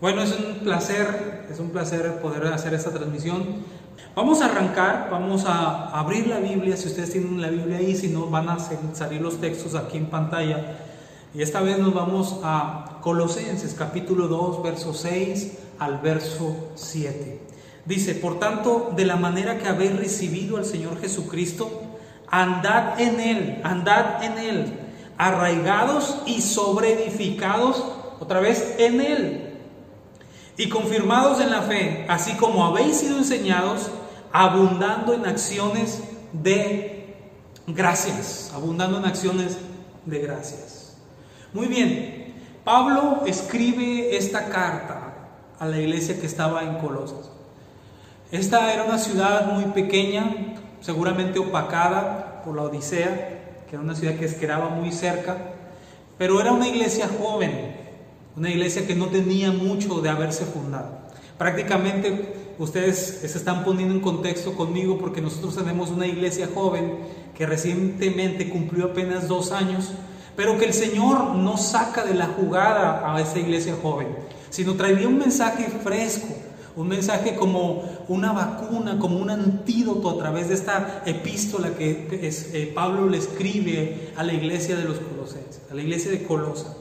Bueno, es un placer, es un placer poder hacer esta transmisión. Vamos a arrancar, vamos a abrir la Biblia, si ustedes tienen la Biblia ahí, si no van a salir los textos aquí en pantalla. Y esta vez nos vamos a Colosenses capítulo 2, verso 6 al verso 7. Dice, por tanto, de la manera que habéis recibido al Señor Jesucristo, andad en Él, andad en Él, arraigados y sobreedificados, otra vez en Él, y confirmados en la fe, así como habéis sido enseñados, abundando en acciones de gracias, abundando en acciones de gracias. Muy bien, Pablo escribe esta carta a la iglesia que estaba en Colosas. Esta era una ciudad muy pequeña, seguramente opacada por la Odisea, que era una ciudad que quedaba muy cerca, pero era una iglesia joven, una iglesia que no tenía mucho de haberse fundado. Prácticamente ustedes se están poniendo en contexto conmigo porque nosotros tenemos una iglesia joven que recientemente cumplió apenas dos años, pero que el Señor no saca de la jugada a esa iglesia joven, sino traería un mensaje fresco, un mensaje como una vacuna, como un antídoto a través de esta epístola que eh, Pablo le escribe a la iglesia de los Colosenses, a la iglesia de Colosa.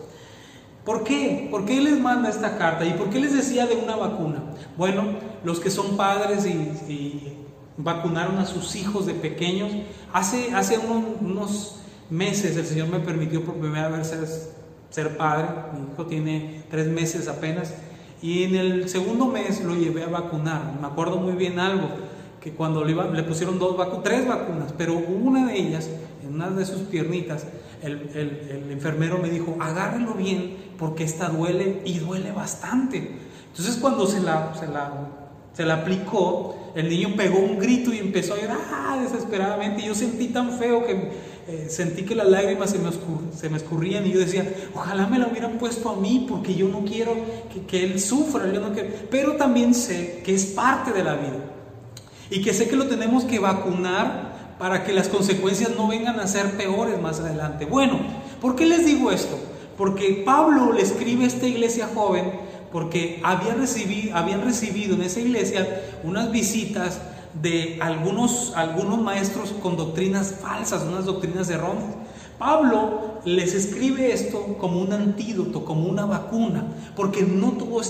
¿Por qué? ¿Por qué les manda esta carta? ¿Y por qué les decía de una vacuna? Bueno, los que son padres y, vacunaron a sus hijos de pequeños, hace, hace unos, meses el Señor me permitió por primera vez ser, ser padre, mi hijo tiene tres meses apenas, y en el segundo mes lo llevé a vacunar. Me acuerdo muy bien algo, que cuando le, le pusieron dos tres vacunas, pero una de ellas, una de sus piernitas, el, el, enfermero me dijo, agárrelo bien porque esta duele y duele bastante. Entonces cuando se la, se la, se la aplicó, el niño pegó un grito y empezó a llorar desesperadamente. Y yo sentí tan feo que eh, sentí que las lágrimas se me, se me, escurrían y yo decía, ojalá me la hubieran puesto a mí porque yo no quiero que, que él sufra, yo no quiero. pero también sé que es parte de la vida y que sé que lo tenemos que vacunar para que las consecuencias no vengan a ser peores más adelante. Bueno, ¿por qué les digo esto? Porque Pablo le escribe a esta iglesia joven porque había recibido, habían recibido en esa iglesia unas visitas de algunos, algunos maestros con doctrinas falsas, unas doctrinas erróneas. Pablo les escribe esto como un antídoto, como una vacuna, porque no todo,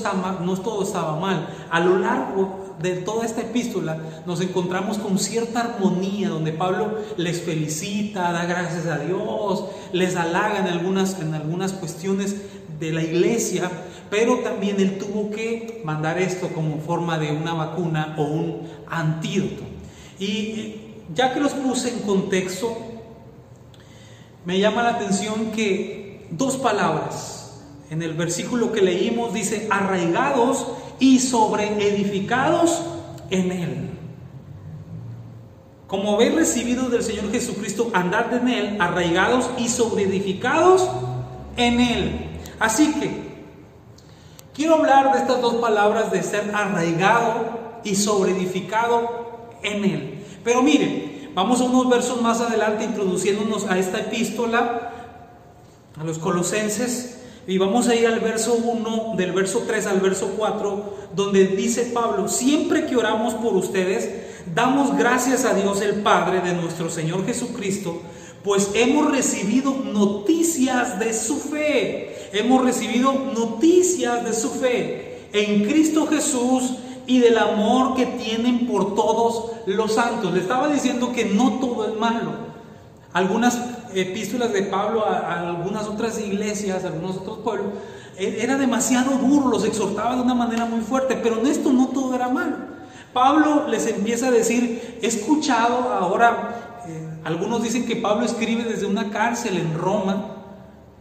no todo estaba mal. A lo largo de toda esta epístola nos encontramos con cierta armonía, donde Pablo les felicita, da gracias a Dios, les halaga en algunas, en algunas cuestiones de la iglesia, pero también él tuvo que mandar esto como forma de una vacuna o un antídoto. Y ya que los puse en contexto, me llama la atención que dos palabras en el versículo que leímos dice arraigados y sobreedificados en él. Como habéis recibido del Señor Jesucristo, andad en él, arraigados y sobreedificados en él. Así que Quiero hablar de estas dos palabras de ser arraigado y sobreedificado en Él. Pero miren, vamos a unos versos más adelante introduciéndonos a esta epístola, a los colosenses, y vamos a ir al verso 1, del verso 3 al verso 4, donde dice Pablo, siempre que oramos por ustedes, damos gracias a Dios el Padre de nuestro Señor Jesucristo, pues hemos recibido noticias de su fe hemos recibido noticias de su fe en Cristo Jesús y del amor que tienen por todos los santos. Le estaba diciendo que no todo es malo. Algunas epístolas de Pablo a, algunas otras iglesias, a algunos otros pueblos, e, era demasiado duro, los exhortaba de una manera muy fuerte, pero en esto no todo era malo. Pablo les empieza a decir, he escuchado ahora, eh, algunos dicen que Pablo escribe desde una cárcel en Roma,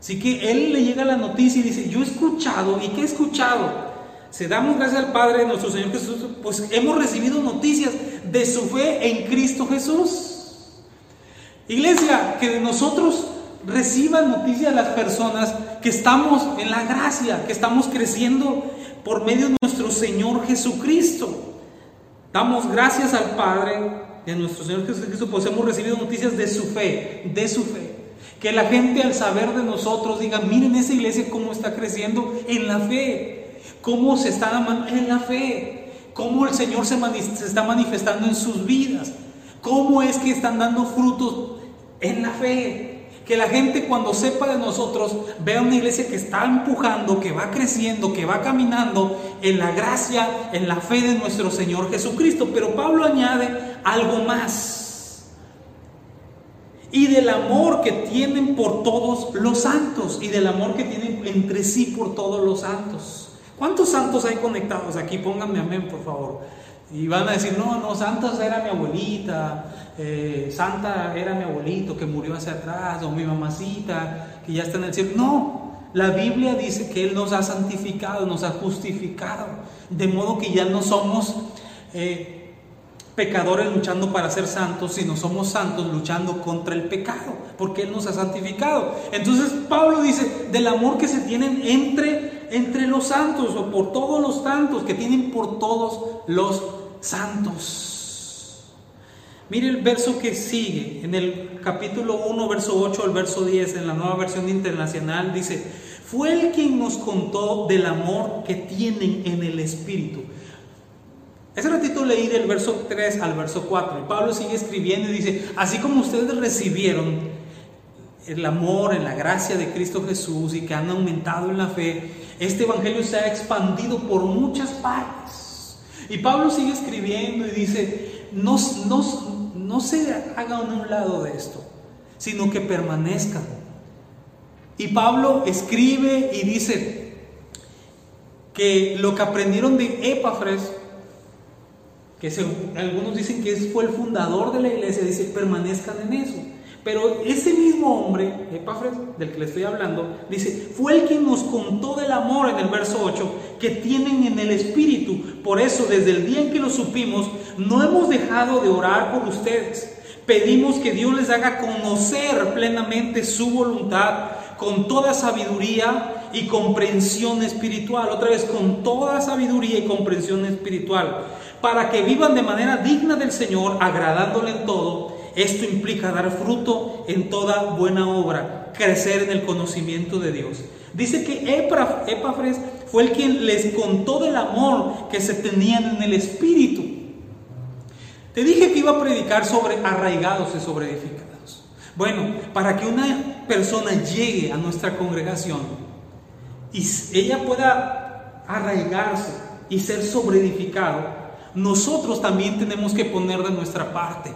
Así que él le llega la noticia y dice, yo he escuchado, ¿y qué he escuchado? Se damos gracias al Padre nuestro Señor Jesús, pues hemos recibido noticias de su fe en Cristo Jesús. Iglesia, que de nosotros reciban noticias las personas que estamos en la gracia, que estamos creciendo por medio de nuestro Señor Jesucristo. Damos gracias al Padre de nuestro Señor Jesucristo, pues hemos recibido noticias de su fe, de su fe. Que la gente al saber de nosotros diga, miren esa iglesia cómo está creciendo en la fe. cómo se están en la fe, cómo el Señor se, se está manifestando en sus vidas, cómo es que están dando frutos en la fe. Que la gente cuando sepa de nosotros vea una iglesia que está empujando, que va creciendo, que va caminando en la gracia, en la fe de nuestro Señor Jesucristo. Pero Pablo añade algo más. Y del amor que tienen por todos los santos. Y del amor que tienen entre sí por todos los santos. ¿Cuántos santos hay conectados aquí? Pónganme amén, por favor. Y van a decir, no, no, Santa era mi abuelita, eh, Santa era mi abuelito que murió hacia atrás, o mi mamacita que ya está en el cielo. No, la Biblia dice que Él nos ha santificado, nos ha justificado, de modo que ya no somos eh, pecadores luchando para ser santos, sino somos santos luchando contra el pecado, porque Él nos ha santificado. Entonces Pablo dice, del amor que se tienen entre, entre los santos, o por todos los santos, que tienen por todos los santos. Mire el verso que sigue, en el capítulo 1, verso 8 al verso 10, en la nueva versión internacional, dice, fue el quien nos contó del amor que tienen en el Espíritu. Ese ratito leí del verso 3 al verso 4 y Pablo sigue escribiendo y dice, así como ustedes recibieron el amor en la gracia de Cristo Jesús y que han aumentado en la fe, este Evangelio se ha expandido por muchas partes. Y Pablo sigue escribiendo y dice, no, no, no se hagan a un lado de esto, sino que permanezcan. Y Pablo escribe y dice que lo que aprendieron de Epafres, que algunos dicen que fue el fundador de la iglesia, dice, permanezcan en eso. Pero ese mismo hombre, del que le estoy hablando, dice, fue el que nos contó del amor en el verso 8 que tienen en el Espíritu. Por eso, desde el día en que lo supimos, no hemos dejado de orar por ustedes. Pedimos que Dios les haga conocer plenamente su voluntad con toda sabiduría y comprensión espiritual. Otra vez, con toda sabiduría y comprensión espiritual. Para que vivan de manera digna del Señor, agradándole en todo esto implica dar fruto en toda buena obra, crecer en el conocimiento de Dios. Dice que Epafres fue el quien les contó del amor que se tenían en el Espíritu. Te dije que iba a predicar sobre arraigados y sobre edificados. Bueno, para que una persona llegue a nuestra congregación y ella pueda arraigarse y ser sobreedificado, nosotros también tenemos que poner de nuestra parte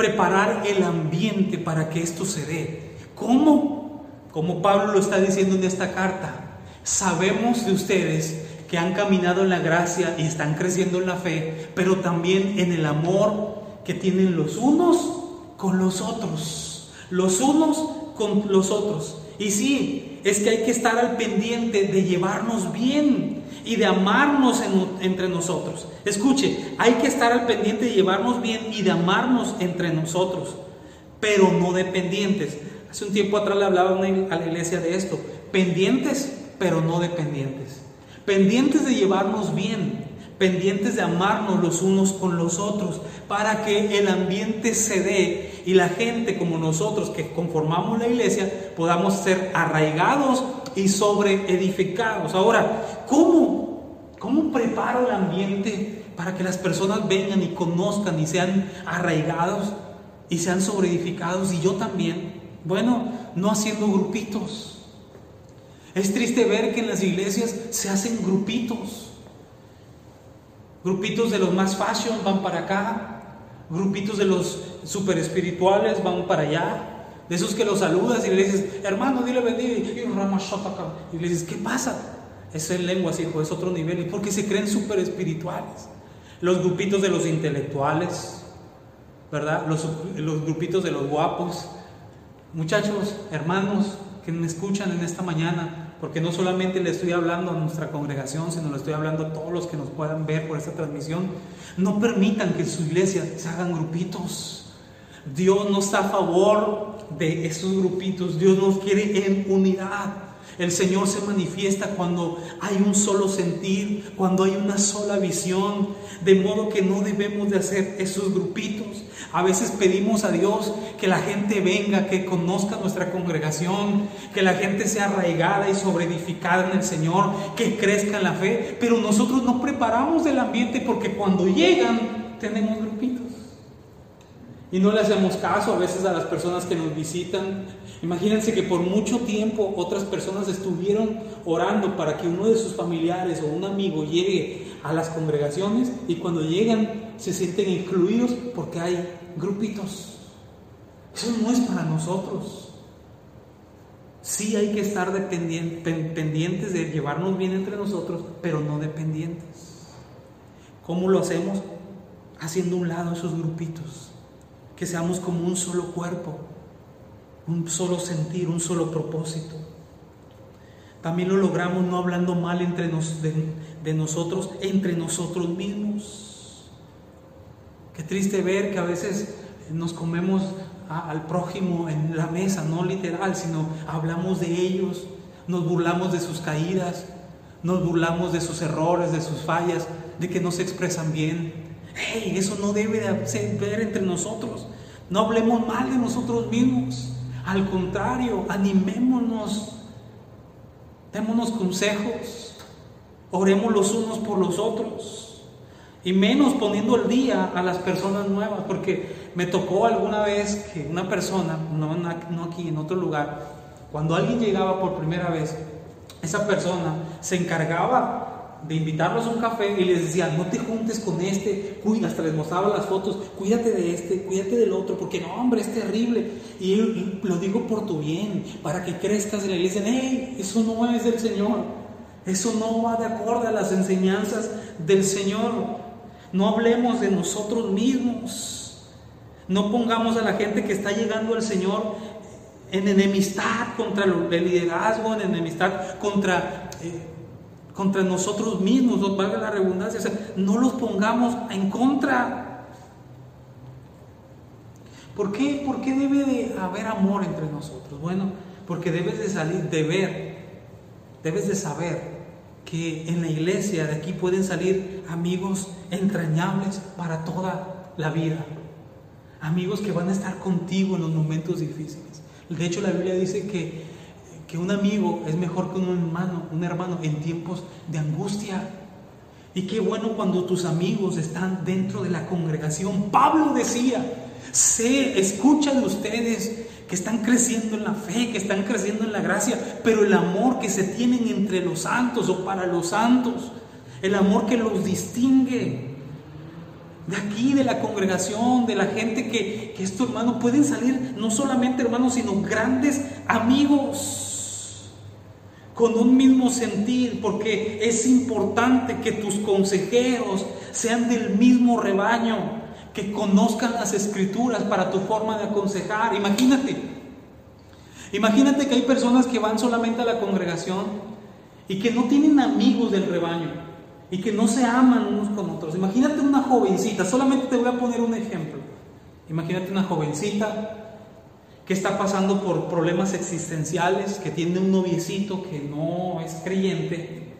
preparar el ambiente para que esto se dé. ¿Cómo? Como Pablo lo está diciendo en esta carta. Sabemos de ustedes que han caminado en la gracia y están creciendo en la fe, pero también en el amor que tienen los unos con los otros. Los unos con los otros. Y sí, es que hay que estar al pendiente de llevarnos bien y de amarnos entre nosotros. Escuche, hay que estar al pendiente de llevarnos bien y de amarnos entre nosotros, pero no dependientes. Hace un tiempo atrás le hablaba a la iglesia de esto, pendientes, pero no dependientes. Pendientes de llevarnos bien, pendientes de amarnos los unos con los otros, para que el ambiente se dé y la gente como nosotros que conformamos la iglesia podamos ser arraigados y sobre edificados. Ahora, ¿cómo, ¿cómo preparo el ambiente para que las personas vengan y conozcan y sean arraigados y sean sobre edificados y yo también? Bueno, no haciendo grupitos. Es triste ver que en las iglesias se hacen grupitos. Grupitos de los más fashion van para acá, grupitos de los super espirituales van para allá, de esos que los saludas y le dices, hermano, dile bendiga. Y le dices, ¿qué pasa? Es en lengua, hijo, es otro nivel. Y porque se creen súper espirituales. Los grupitos de los intelectuales, ¿verdad? Los, los grupitos de los guapos. Muchachos, hermanos que me escuchan en esta mañana, porque no solamente le estoy hablando a nuestra congregación, sino le estoy hablando a todos los que nos puedan ver por esta transmisión, no permitan que en su iglesia se hagan grupitos. Dios no está a favor de esos grupitos. Dios nos quiere en unidad. El Señor se manifiesta cuando hay un solo sentir, cuando hay una sola visión, de modo que no debemos de hacer esos grupitos. A veces pedimos a Dios que la gente venga, que conozca nuestra congregación, que la gente sea arraigada y sobreedificada en el Señor, que crezca en la fe, pero nosotros no preparamos el ambiente porque cuando llegan tenemos grupitos. Y no le hacemos caso a veces a las personas que nos visitan. Imagínense que por mucho tiempo otras personas estuvieron orando para que uno de sus familiares o un amigo llegue a las congregaciones y cuando llegan se sienten incluidos porque hay grupitos. Eso no es para nosotros. Sí hay que estar pendientes de llevarnos bien entre nosotros, pero no dependientes. ¿Cómo lo hacemos? Haciendo un lado esos grupitos que seamos como un solo cuerpo, un solo sentir, un solo propósito. También lo logramos no hablando mal entre de, nosotros, entre nosotros mismos. Qué triste ver que a veces nos comemos al prójimo en la mesa, no literal, sino hablamos de ellos, nos burlamos de sus caídas, nos burlamos de sus errores, de sus fallas, de que no se expresan bien, Hey, eso no debe de ver entre nosotros. No hablemos mal de nosotros mismos. Al contrario, animémonos. Démonos consejos. Oremos los unos por los otros. Y menos poniendo el día a las personas nuevas. Porque me tocó alguna vez que una persona, no, no aquí, en otro lugar, cuando alguien llegaba por primera vez, esa persona se encargaba de invitarlos a un café y les decía, no te juntes con este, cuida, hasta les mostraba las fotos, cuídate de este, cuídate del otro, porque no, hombre, es terrible. Y, lo digo por tu bien, para que crezcas en la iglesia. hey, eso no es del Señor, eso no va de acuerdo a las enseñanzas del Señor. No hablemos de nosotros mismos, no pongamos a la gente que está llegando al Señor en enemistad contra el liderazgo, en enemistad contra... Eh, contra nosotros mismos, nos valga la redundancia, no los pongamos en contra. ¿Por qué? ¿Por qué debe de haber amor entre nosotros? Bueno, porque debes de salir, de ver, debes de saber que en la iglesia de aquí pueden salir amigos entrañables para toda la vida. Amigos que van a estar contigo en los momentos difíciles. De hecho, la Biblia dice que que un amigo es mejor que un hermano, un hermano en tiempos de angustia. Y qué bueno cuando tus amigos están dentro de la congregación. Pablo decía, sé, escuchan ustedes que están creciendo en la fe, que están creciendo en la gracia, pero el amor que se tienen entre los santos o para los santos, el amor que los distingue de aquí, de la congregación, de la gente que, que es tu hermano, pueden salir no solamente hermanos, sino grandes amigos con un mismo sentir, porque es importante que tus consejeros sean del mismo rebaño, que conozcan las escrituras para tu forma de aconsejar. Imagínate, imagínate que hay personas que van solamente a la congregación y que no tienen amigos del rebaño y que no se aman unos con otros. Imagínate una jovencita, solamente te voy a poner un ejemplo. Imagínate una jovencita que está pasando por problemas existenciales, que tiene un noviecito que no es creyente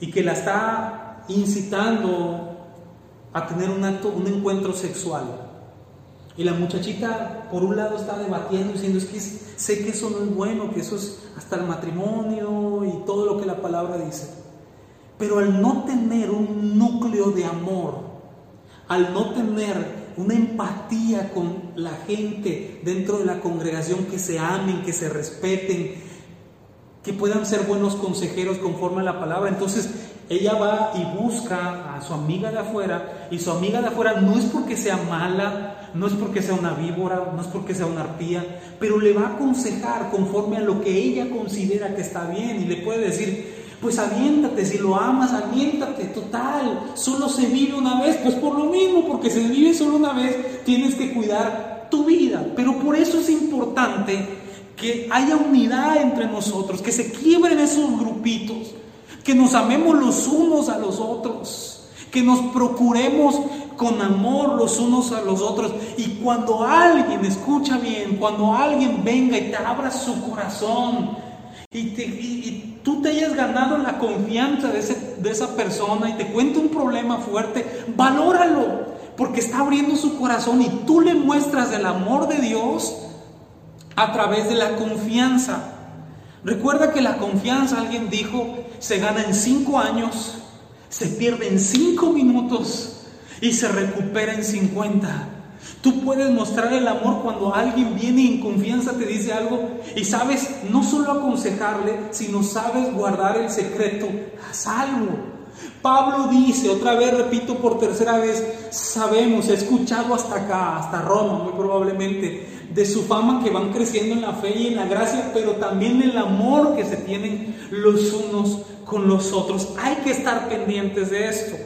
y que la está incitando a tener un acto, un encuentro sexual. Y la muchachita, por un lado, está debatiendo, diciendo, es que sé que eso no es bueno, que eso es hasta el matrimonio y todo lo que la palabra dice. Pero al no tener un núcleo de amor, al no tener una empatía con la gente dentro de la congregación, que se amen, que se respeten, que puedan ser buenos consejeros conforme a la palabra. Entonces ella va y busca a su amiga de afuera y su amiga de afuera no es porque sea mala, no es porque sea una víbora, no es porque sea una arpía, pero le va a aconsejar conforme a lo que ella considera que está bien y le puede decir, pues aviéntate, si lo amas, aviéntate, total, solo se vive una vez, pues por lo mismo, porque se vive solo una vez, tienes que cuidar tu vida. Pero por eso es importante que haya unidad entre nosotros, que se quiebren esos grupitos, que nos amemos los unos a los otros, que nos procuremos con amor los unos a los otros. Y cuando alguien escucha bien, cuando alguien venga y te abra su corazón, y, tú te hayas ganado la confianza de, de esa persona y te cuenta un problema fuerte, valóralo, porque está abriendo su corazón y tú le muestras el amor de Dios a través de la confianza. Recuerda que la confianza, alguien dijo, se gana en cinco años, se pierde en cinco minutos y se recupera en 50. Tú puedes mostrar el amor cuando alguien viene y en confianza te dice algo y sabes no solo aconsejarle, sino sabes guardar el secreto a salvo. Pablo dice, otra vez repito por tercera vez, sabemos, he escuchado hasta acá, hasta Roma muy probablemente, de su fama que van creciendo en la fe y en la gracia, pero también el amor que se tienen los unos con los otros. Hay que estar pendientes de esto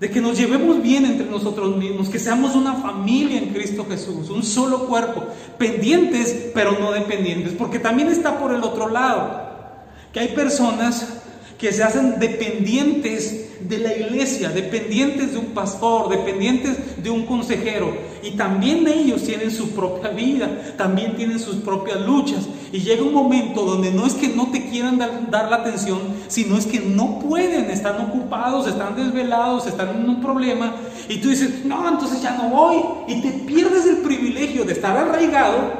de que nos llevemos bien entre nosotros mismos, que seamos una familia en Cristo Jesús, un solo cuerpo, pendientes pero no dependientes, porque también está por el otro lado, que hay personas que se hacen dependientes de la iglesia, dependientes de un pastor, dependientes de un consejero. Y también ellos tienen su propia vida, también tienen sus propias luchas. Y llega un momento donde no es que no te quieran dar, la atención, sino es que no pueden, están ocupados, están desvelados, están en un problema. Y tú dices, no, entonces ya no voy. Y te pierdes el privilegio de estar arraigado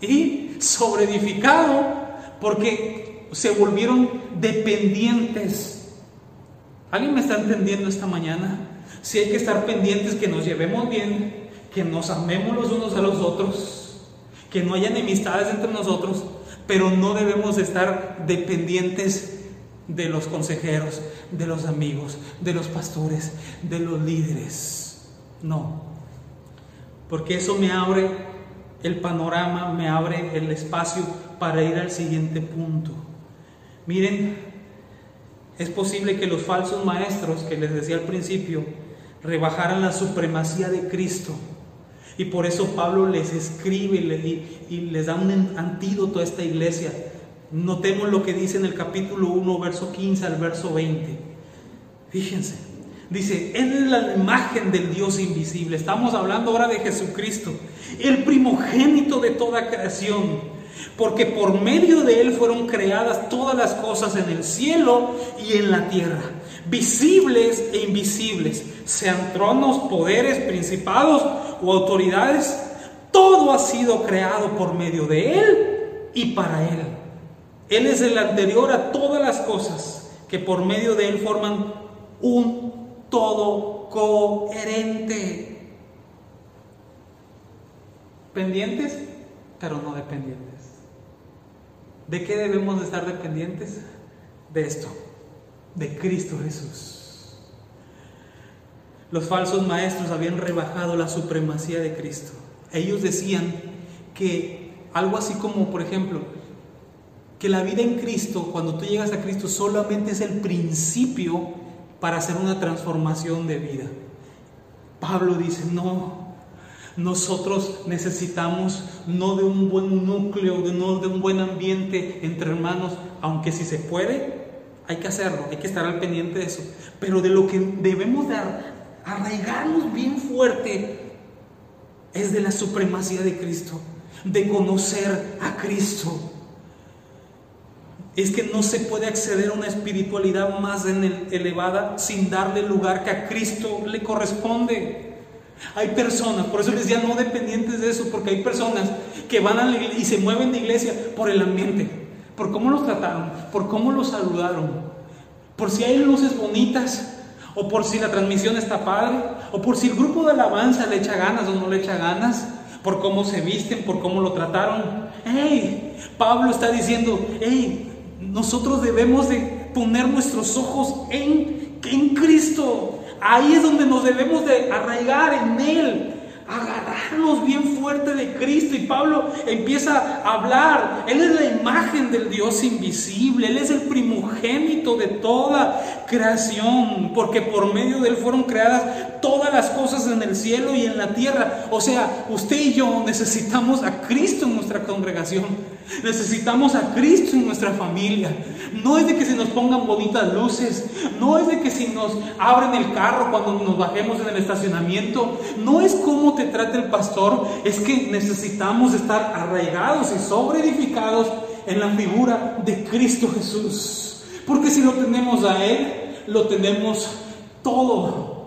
y sobreedificado porque se volvieron dependientes. ¿Alguien me está entendiendo esta mañana? Si hay que estar pendientes que nos llevemos bien, que nos amemos los unos a los otros, que no haya enemistades entre nosotros, pero no debemos estar dependientes de los consejeros, de los amigos, de los pastores, de los líderes. No, porque eso me abre el panorama, me abre el espacio para ir al siguiente punto. Miren, es posible que los falsos maestros que les decía al principio rebajaran la supremacía de Cristo. Y por eso Pablo les escribe y les da un antídoto a esta iglesia. Notemos lo que dice en el capítulo 1, verso 15 al verso 20. Fíjense, dice, Él es la imagen del Dios invisible. Estamos hablando ahora de Jesucristo, el primogénito de toda creación porque por medio de Él fueron creadas todas las cosas en el cielo y en la tierra, visibles e invisibles, sean tronos, poderes, principados o autoridades, todo ha sido creado por medio de Él y para Él. Él es el anterior a todas las cosas que por medio de Él forman un todo coherente. Pendientes, pero no dependientes. ¿De qué debemos estar dependientes? De esto, de Cristo Jesús. Los falsos maestros habían rebajado la supremacía de Cristo. Ellos decían que algo así como, por ejemplo, que la vida en Cristo, cuando tú llegas a Cristo, solamente es el principio para hacer una transformación de vida. Pablo dice, no, nosotros necesitamos no de un buen núcleo, no de un buen ambiente entre hermanos, aunque si se puede, hay que hacerlo, hay que estar al pendiente de eso. Pero de lo que debemos de arraigarnos bien fuerte es de la supremacía de Cristo, de conocer a Cristo. Es que no se puede acceder a una espiritualidad más elevada sin darle lugar que a Cristo le corresponde. Hay personas, por eso les decía no dependientes de eso, porque hay personas que van a la iglesia y se mueven de iglesia por el ambiente, por cómo los trataron, por cómo los saludaron, por si hay luces bonitas, o por si la transmisión está padre, o por si el grupo de alabanza le echa ganas o no le echa ganas, por cómo se visten, por cómo lo trataron. ¡Hey! Pablo está diciendo, ¡hey! Nosotros debemos de poner nuestros ojos en, en Cristo. Ahí es donde nos debemos de arraigar en Él, agarrarnos bien fuerte de Cristo. Y Pablo empieza a hablar. Él es la imagen del Dios invisible. Él es el primogénito de toda creación. Porque por medio de Él fueron creadas todas las cosas en el cielo y en la tierra. O sea, usted y yo necesitamos a Cristo en nuestra congregación. Necesitamos a Cristo en nuestra familia. No es de que se nos pongan bonitas luces. No es de que si nos abren el carro cuando nos bajemos en el estacionamiento. No es cómo te trata el pastor. Es que necesitamos estar arraigados y sobreedificados en la figura de Cristo Jesús. Porque si lo tenemos a Él, lo tenemos todo.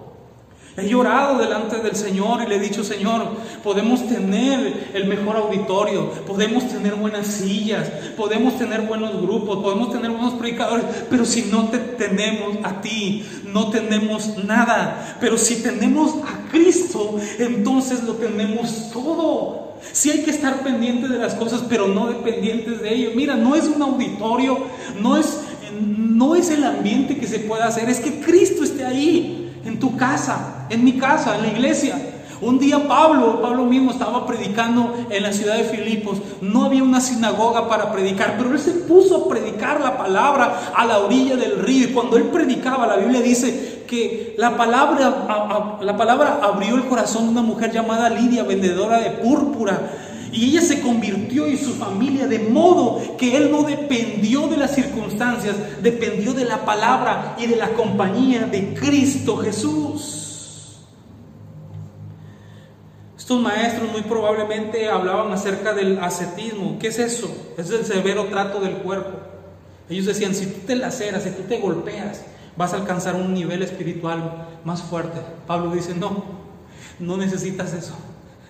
He llorado delante del Señor y le he dicho, Señor, podemos tener el mejor auditorio, podemos tener buenas sillas, podemos tener buenos grupos, podemos tener buenos predicadores, pero si no te tenemos a ti, no tenemos nada. Pero si tenemos a Cristo, entonces lo tenemos todo. Si hay que estar pendientes de las cosas, pero no dependientes de ellos. Mira, no es un auditorio, no es, no es el ambiente que se puede hacer, es que Cristo esté ahí en tu casa, en mi casa, en la iglesia. Un día Pablo, Pablo mismo estaba predicando en la ciudad de Filipos. No había una sinagoga para predicar, pero él se puso a predicar la palabra a la orilla del río. Y cuando él predicaba, la Biblia dice que la palabra, la palabra abrió el corazón de una mujer llamada Lidia, vendedora de púrpura. Y ella se convirtió en su familia de modo que él no dependió de las circunstancias, dependió de la palabra y de la compañía de Cristo Jesús. Estos maestros muy probablemente hablaban acerca del ascetismo. ¿Qué es eso? Es el severo trato del cuerpo. Ellos decían, si tú te laceras, si tú te golpeas, vas a alcanzar un nivel espiritual más fuerte. Pablo dice, no, no necesitas eso,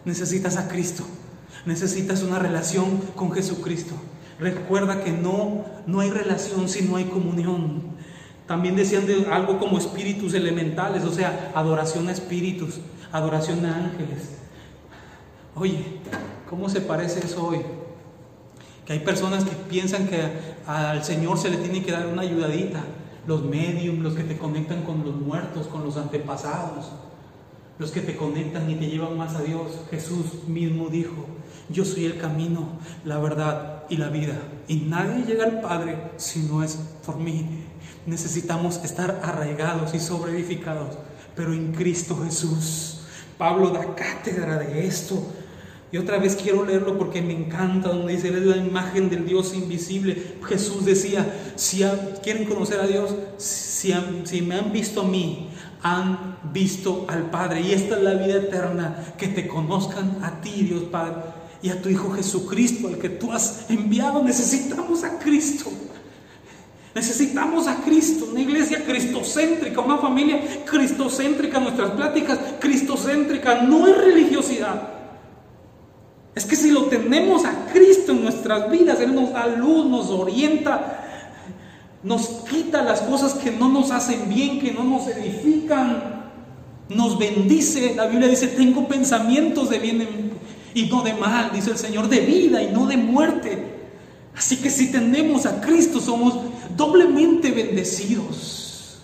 necesitas a Cristo. Necesitas una relación con Jesucristo. Recuerda que no, no hay relación si no hay comunión. También decían de algo como espíritus elementales, o sea, adoración a espíritus, adoración a ángeles. Oye, ¿cómo se parece eso hoy? Que hay personas que piensan que al Señor se le tiene que dar una ayudadita. Los mediums, los que te conectan con los muertos, con los antepasados, los que te conectan y te llevan más a Dios. Jesús mismo dijo, yo soy el camino, la verdad y la vida. Y nadie llega al Padre si no es por mí. Necesitamos estar arraigados y sobreedificados, pero en Cristo Jesús. Pablo da cátedra de esto. Y otra vez quiero leerlo porque me encanta, donde dice, es la imagen del Dios invisible. Jesús decía, si quieren conocer a Dios, si, si me han visto a mí, han visto al Padre. Y esta es la vida eterna, que te conozcan a ti, Dios Padre y a tu Hijo Jesucristo, al que tú has enviado. Necesitamos a Cristo. Necesitamos a Cristo, una iglesia cristocéntrica, una familia cristocéntrica, nuestras pláticas cristocéntricas, no es religiosidad. Es que si lo tenemos a Cristo en nuestras vidas, Él nos da luz, nos orienta, nos quita las cosas que no nos hacen bien, que no nos edifican, nos bendice. La Biblia dice, tengo pensamientos de bien en y no de mal, dice el Señor, de vida y no de muerte. Así que si tenemos a Cristo somos doblemente bendecidos.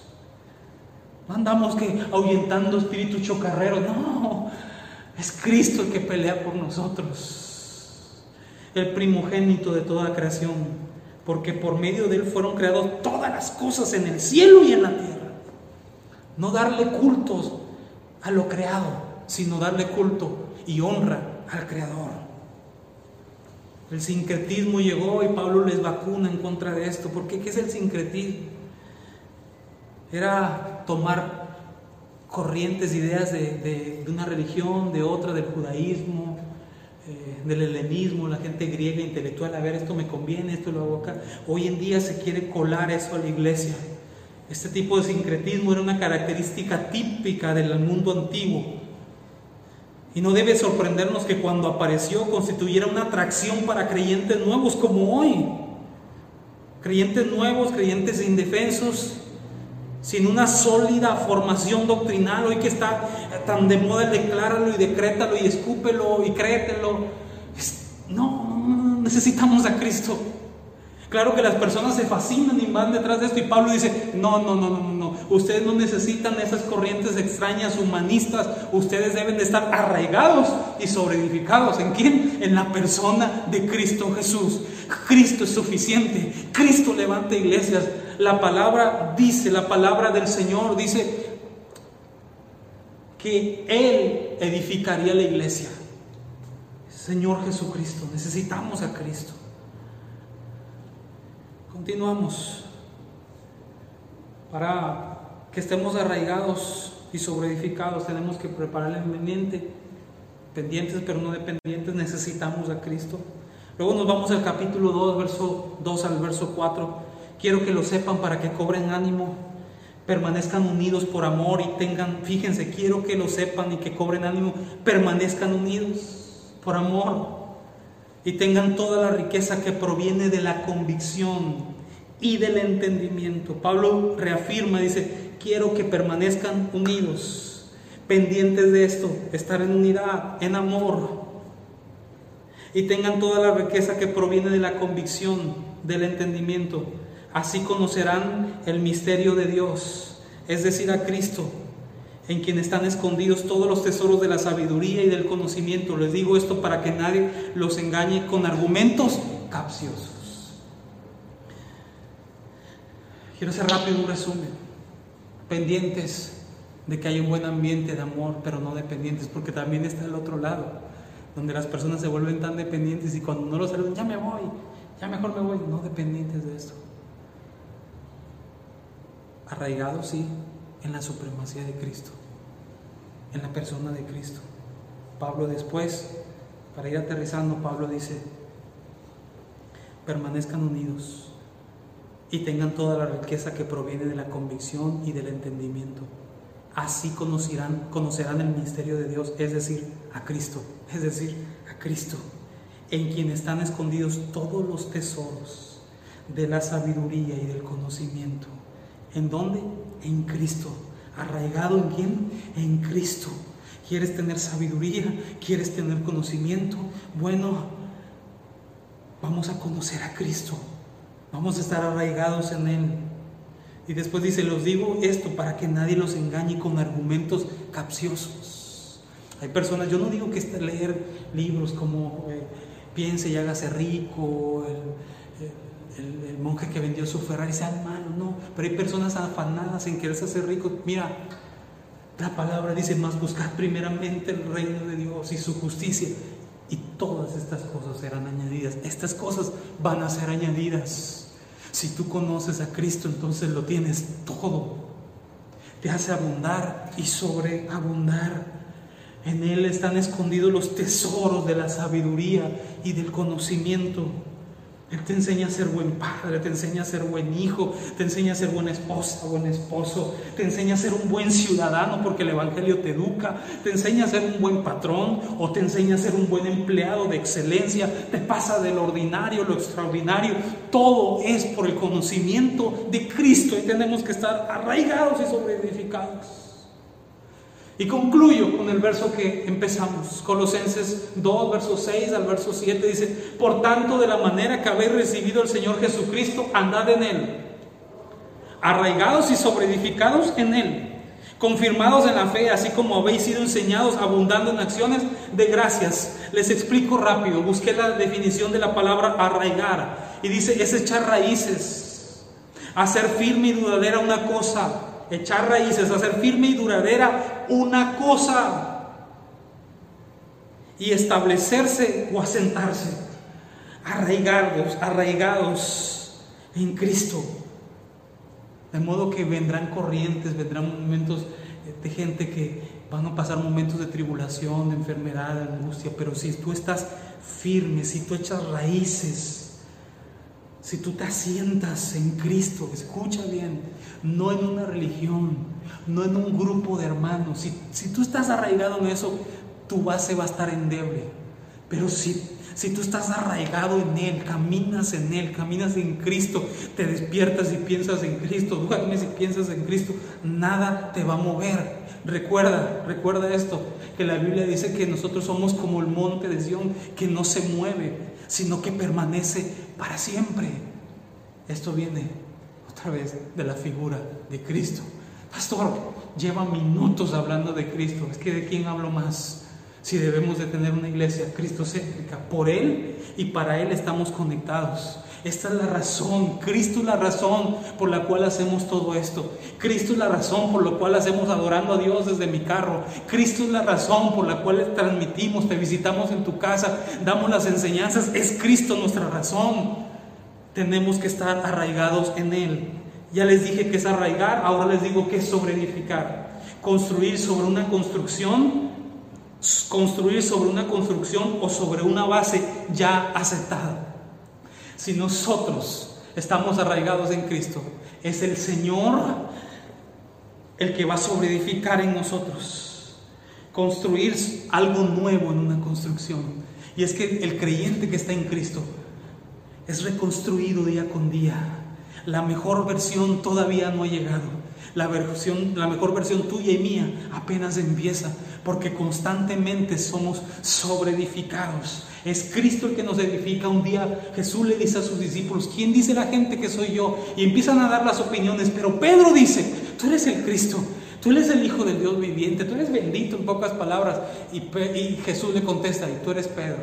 No andamos que ahuyentando espíritu chocarrero, no, es Cristo el que pelea por nosotros, el primogénito de toda creación, porque por medio de Él fueron creadas todas las cosas en el cielo y en la tierra. No darle cultos a lo creado, sino darle culto y honra al Creador. El sincretismo llegó y Pablo les vacuna en contra de esto. ¿Por qué? ¿Qué es el sincretismo? Era tomar corrientes, ideas de, una religión, de otra, del judaísmo, eh, del helenismo, la gente griega intelectual, a ver, esto me conviene, esto lo hago acá. Hoy en día se quiere colar eso a la iglesia. Este tipo de sincretismo era una característica típica del mundo antiguo. Y no debe sorprendernos que cuando apareció constituyera una atracción para creyentes nuevos como hoy. Creyentes nuevos, creyentes indefensos, sin una sólida formación doctrinal, hoy que está tan de moda el decláralo y decrétalo y escúpelo y créetelo. No, necesitamos a Cristo. Claro que las personas se fascinan y van detrás de esto y Pablo dice, no, no, no, no, no, ustedes no necesitan esas corrientes extrañas, humanistas, ustedes deben de estar arraigados y sobreedificados. ¿En quién? En la persona de Cristo Jesús. Cristo es suficiente, Cristo levanta iglesias. La palabra dice, la palabra del Señor dice que Él edificaría la iglesia. Señor Jesucristo, necesitamos a Cristo. Continuamos. Para que estemos arraigados y sobreedificados, tenemos que preparar el mente, pendientes pero no dependientes, necesitamos a Cristo. Luego nos vamos al capítulo 2, verso 2 al verso 4. Quiero que lo sepan para que cobren ánimo, permanezcan unidos por amor y tengan, fíjense, quiero que lo sepan y que cobren ánimo, permanezcan unidos por amor y tengan toda la riqueza que proviene de la convicción y del entendimiento. Pablo reafirma, dice, quiero que permanezcan unidos, pendientes de esto, estar en unidad, en amor, y tengan toda la riqueza que proviene de la convicción, del entendimiento. Así conocerán el misterio de Dios, es decir, a Cristo, en quien están escondidos todos los tesoros de la sabiduría y del conocimiento. Les digo esto para que nadie los engañe con argumentos capciosos. Quiero hacer rápido un resumen. Pendientes de que hay un buen ambiente de amor, pero no dependientes, porque también está el otro lado donde las personas se vuelven tan dependientes y cuando no lo saludan, ya me voy, ya mejor me voy, no dependientes de esto. Arraigados, sí, en la supremacía de Cristo, en la persona de Cristo. Pablo después, para ir aterrizando, Pablo dice, permanezcan unidos y tengan toda la riqueza que proviene de la convicción y del entendimiento así conocerán, conocerán el misterio de Dios, es decir, a Cristo, es decir, a Cristo, en quien están escondidos todos los tesoros de la sabiduría y del conocimiento. ¿En dónde? En Cristo. ¿Arraigado en quién? En Cristo. ¿Quieres tener sabiduría? ¿Quieres tener conocimiento? Bueno, vamos a conocer a Cristo. Vamos a estar arraigados en Él. Y después dice, los digo esto para que nadie los engañe con argumentos capciosos. Hay personas, yo no digo que este leer libros como eh, Piense y hágase rico, el, monje que vendió su Ferrari sea malo, no. Pero hay personas afanadas en quererse hacer rico. Mira, la palabra dice más buscar primeramente el reino de Dios y su justicia. Y todas estas cosas serán añadidas. Estas cosas van a ser añadidas. Si tú conoces a Cristo, entonces lo tienes todo. Te hace abundar y sobreabundar. En Él están escondidos los tesoros de la sabiduría y del conocimiento. Él te enseña a ser buen padre, te enseña a ser buen hijo, te enseña a ser buena esposa, buen esposo, te enseña a ser un buen ciudadano porque el Evangelio te educa, te enseña a ser un buen patrón o te enseña a ser un buen empleado de excelencia, te pasa del ordinario, lo extraordinario. Todo es por el conocimiento de Cristo y tenemos que estar arraigados y sobreedificados. Y concluyo con el verso que empezamos, Colosenses 2, verso 6 al verso 7, dice, por tanto, de la manera que habéis recibido el Señor Jesucristo, andad en Él, arraigados y sobreedificados en Él, confirmados en la fe, así como habéis sido enseñados, abundando en acciones de gracias. Les explico rápido, busqué la definición de la palabra arraigar, y dice, es echar raíces, hacer firme y duradera una cosa echar raíces, hacer firme y duradera una cosa y establecerse o asentarse, arraigados, arraigados en Cristo. De modo que vendrán corrientes, vendrán momentos de gente que van a pasar momentos de tribulación, de enfermedad, de angustia, pero si tú estás firme, si tú echas raíces, si tú te asientas en Cristo, escucha bien, no en una religión, no en un grupo de hermanos, si, si tú estás arraigado en eso, tu base va a estar endeble. Pero si, si tú estás arraigado en Él, caminas en Él, caminas en Cristo, te despiertas y piensas en Cristo, duermes y piensas en Cristo, nada te va a mover. Recuerda, recuerda esto, que la Biblia dice que nosotros somos como el monte de Sión, que no se mueve, sino que permanece para siempre. Esto viene otra vez de la figura de Cristo. Pastor, lleva minutos hablando de Cristo. Es que de quién hablo más. Si debemos de tener una iglesia cristocéntrica, por Él y para Él estamos conectados. Esta es la razón, Cristo es la razón por la cual hacemos todo esto. Cristo es la razón por la cual hacemos adorando a Dios desde mi carro. Cristo es la razón por la cual transmitimos, te visitamos en tu casa, damos las enseñanzas. Es Cristo nuestra razón. Tenemos que estar arraigados en Él. Ya les dije que es arraigar, ahora les digo que es sobreedificar. Construir sobre una construcción construir sobre una construcción o sobre una base ya aceptada. Si nosotros estamos arraigados en Cristo, es el Señor el que va a sobreedificar en nosotros, construir algo nuevo en una construcción. Y es que el creyente que está en Cristo es reconstruido día con día. La mejor versión todavía no ha llegado. La, versión, la mejor versión tuya y mía apenas empieza, porque constantemente somos sobreedificados. Es Cristo el que nos edifica. Un día Jesús le dice a sus discípulos, ¿quién dice la gente que soy yo? Y empiezan a dar las opiniones, pero Pedro dice, tú eres el Cristo, tú eres el Hijo del Dios viviente, tú eres bendito en pocas palabras. Y, Jesús le contesta, y tú eres Pedro,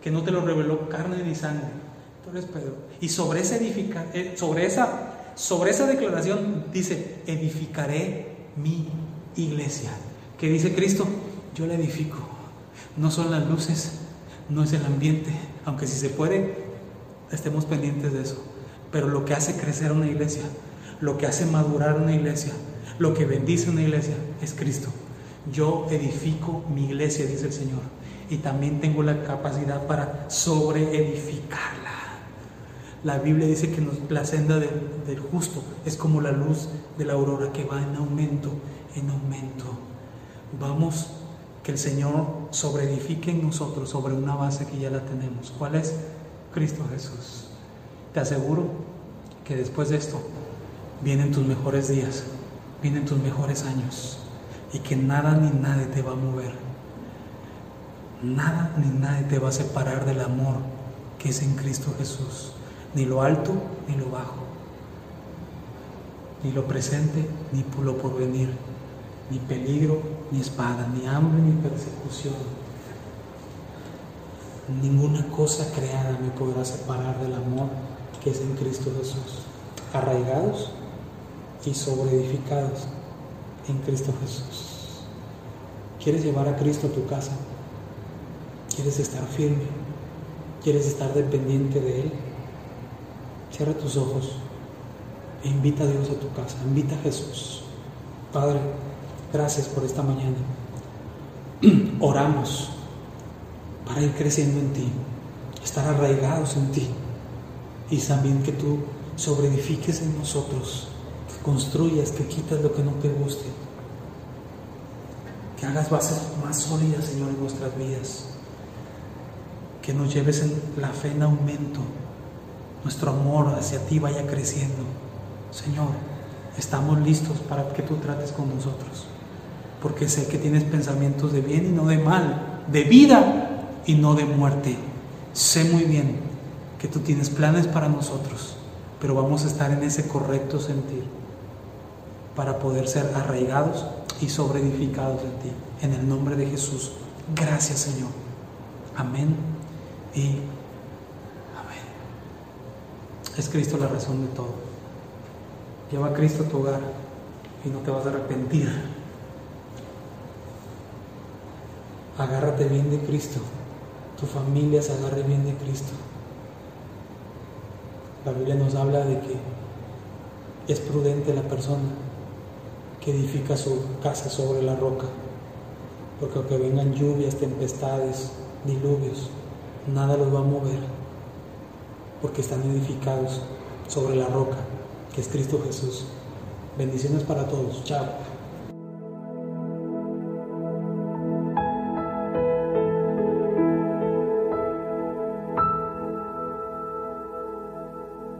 que no te lo reveló carne ni sangre, tú eres Pedro. Y sobre esa, edifica, eh, sobre esa, sobre esa declaración dice, edificaré mi iglesia. ¿Qué dice Cristo? Yo la edifico. No son las luces, no es el ambiente, aunque si se puede, estemos pendientes de eso. Pero lo que hace crecer una iglesia, lo que hace madurar una iglesia, lo que bendice una iglesia es Cristo. Yo edifico mi iglesia, dice el Señor, y también tengo la capacidad para sobreedificarla. La Biblia dice que la senda del justo es como la luz de la aurora que va en aumento, en aumento. Vamos que el Señor sobreedifique en nosotros sobre una base que ya la tenemos. ¿Cuál es? Cristo Jesús. Te aseguro que después de esto vienen tus mejores días, vienen tus mejores años y que nada ni nadie te va a mover. Nada ni nadie te va a separar del amor que es en Cristo Jesús. Ni lo alto ni lo bajo. Ni lo presente ni lo porvenir ni peligro, ni espada, ni hambre, ni persecución. Ninguna cosa creada me podrá separar del amor que es en Cristo Jesús. Arraigados y sobreedificados en Cristo Jesús. ¿Quieres llevar a Cristo a tu casa? ¿Quieres estar firme? ¿Quieres estar dependiente de Él? Cierra tus ojos e invita a Dios a tu casa. Invita a Jesús. Padre, Gracias por esta mañana. Oramos para ir creciendo en ti, estar arraigados en ti y también que tú sobreedifiques en nosotros, que construyas, que quitas lo que no te guste, que hagas bases más sólidas, Señor, en nuestras vidas, que nos lleves en la fe en aumento, nuestro amor hacia ti vaya creciendo. Señor, estamos listos para que tú trates con nosotros porque sé que tienes pensamientos de bien y no de mal, de vida y no de muerte. Sé muy bien que tú tienes planes para nosotros, pero vamos a estar en ese correcto sentir para poder ser arraigados y sobreedificados en ti. En el nombre de Jesús. Gracias Señor. Amén y amén. Es Cristo la razón de todo. Lleva a Cristo a tu hogar y no te vas a arrepentir agárrate bien de Cristo, tu familia se agarre bien de Cristo. La Biblia nos habla de que es prudente la persona que edifica su casa sobre la roca, porque aunque vengan lluvias, tempestades, diluvios, nada los va a mover, porque están edificados sobre la roca, que es Cristo Jesús. Bendiciones para todos. Chao.